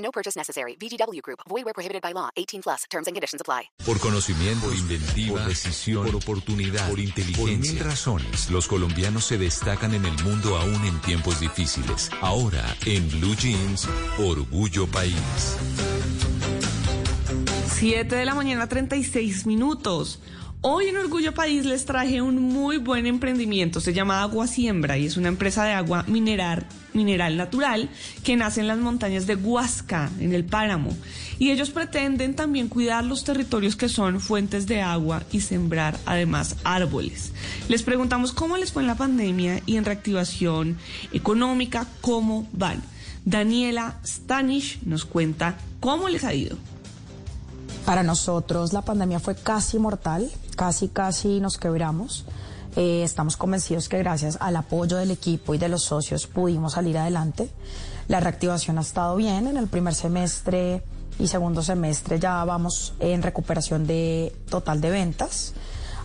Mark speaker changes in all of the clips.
Speaker 1: No purchase necessary. VGW Group. Void where prohibited by law. 18 plus. Terms and conditions apply.
Speaker 2: Por conocimiento, por inventiva, por decisión, por oportunidad, por inteligencia. Por mil razones, los colombianos se destacan en el mundo aún en tiempos difíciles. Ahora, en Blue Jeans, Orgullo País.
Speaker 3: 7 de la mañana, 36 minutos. Hoy en Orgullo País les traje un muy buen emprendimiento. Se llama Agua Siembra y es una empresa de agua mineral, mineral natural que nace en las montañas de Huasca, en el páramo. Y ellos pretenden también cuidar los territorios que son fuentes de agua y sembrar además árboles. Les preguntamos cómo les fue en la pandemia y en reactivación económica, cómo van. Daniela Stanish nos cuenta cómo les ha ido.
Speaker 4: Para nosotros la pandemia fue casi mortal, casi, casi nos quebramos. Eh, estamos convencidos que gracias al apoyo del equipo y de los socios pudimos salir adelante. La reactivación ha estado bien. En el primer semestre y segundo semestre ya vamos en recuperación de total de ventas.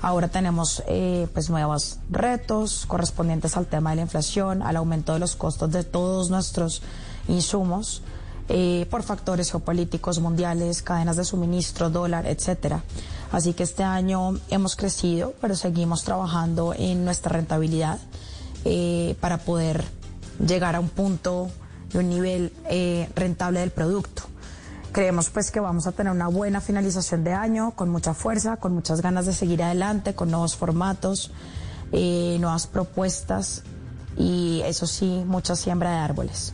Speaker 4: Ahora tenemos eh, pues nuevos retos correspondientes al tema de la inflación, al aumento de los costos de todos nuestros insumos eh, por factores geopolíticos mundiales, cadenas de suministro, dólar, etcétera. Así que este año hemos crecido, pero seguimos trabajando en nuestra rentabilidad eh, para poder llegar a un punto y un nivel eh, rentable del producto. Creemos pues que vamos a tener una buena finalización de año, con mucha fuerza, con muchas ganas de seguir adelante, con nuevos formatos, eh, nuevas propuestas y eso sí, mucha siembra de árboles.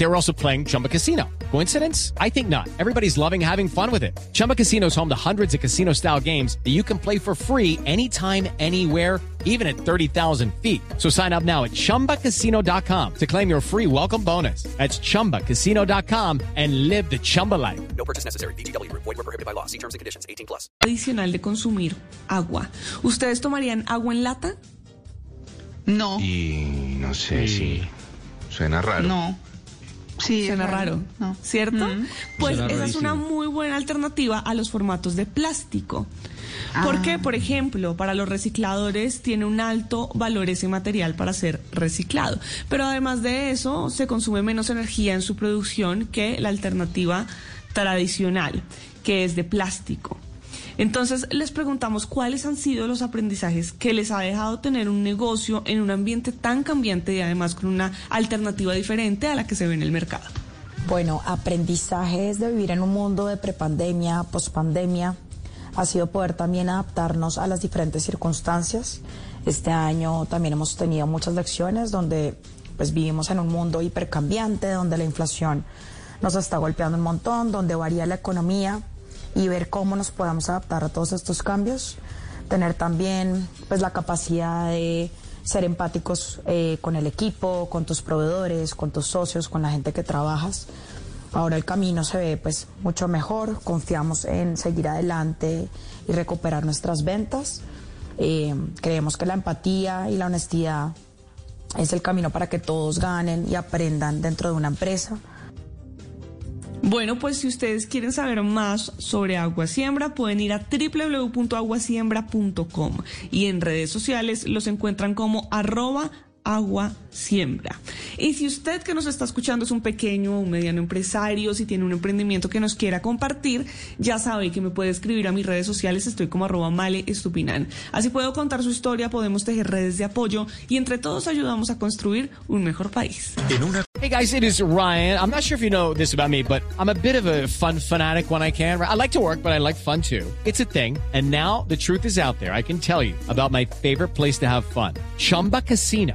Speaker 5: They were also playing Chumba Casino. Coincidence? I think not. Everybody's loving having fun with it. Chumba Casino is home to hundreds of casino style games that you can play for free anytime, anywhere, even at 30,000 feet. So sign up now at chumbacasino.com to claim your free welcome bonus. That's chumbacasino.com and live the Chumba life.
Speaker 1: No purchase necessary. VGW Group. Void where prohibited by law. See terms and conditions. 18 plus.
Speaker 3: Adicional de consumir agua. ¿Ustedes tomarían agua en lata?
Speaker 6: No.
Speaker 7: Y no sé si suena raro.
Speaker 6: No. Sí,
Speaker 3: Suena
Speaker 6: es
Speaker 3: raro,
Speaker 6: No.
Speaker 3: ¿cierto?
Speaker 6: Mm.
Speaker 3: Pues
Speaker 7: Suena
Speaker 3: esa es una muy buena alternativa a los formatos de plástico. Porque, por ejemplo, para los recicladores tiene un alto valor ese material para ser reciclado. Pero además de eso, se consume menos energía en su producción que la alternativa tradicional, que es de plástico. Entonces les preguntamos cuáles han sido los aprendizajes que les ha dejado tener un negocio en un ambiente tan cambiante y además con una alternativa diferente a la que se ve en el mercado.
Speaker 4: Bueno, aprendizajes de vivir en un mundo de prepandemia, pospandemia, ha sido poder también adaptarnos a las diferentes circunstancias. Este año también hemos tenido muchas lecciones donde pues vivimos en un mundo hipercambiante, donde la inflación nos está golpeando un montón, donde varía la economía y ver cómo nos podamos adaptar a todos estos cambios. Tener también pues la capacidad de ser empáticos eh, con el equipo, con tus proveedores, con tus socios, con la gente que trabajas. Ahora el camino se ve pues mucho mejor, confiamos en seguir adelante y recuperar nuestras ventas. Eh, creemos que la empatía y la honestidad es el camino para que todos ganen y aprendan dentro de una empresa.
Speaker 3: Bueno, pues si ustedes quieren saber más sobre Agua Siembra, pueden ir a www.aguasiembra.com y en redes sociales los encuentran como arroba agua siembra. Y si usted que nos está escuchando es un pequeño o un mediano empresario, si tiene un emprendimiento que nos quiera compartir, ya sabe que me puede escribir a mis redes sociales, estoy como arroba male estupinan. Así puedo contar su historia, podemos tejer redes de apoyo y entre todos ayudamos a construir un mejor país.
Speaker 2: En una
Speaker 5: Hey guys, it is Ryan. I'm not sure if you know this about me, but I'm a bit of a fun fanatic when I can. I like to work, but I like fun too. It's a thing. And now the truth is out there. I can tell you about my favorite place to have fun Chumba Casino.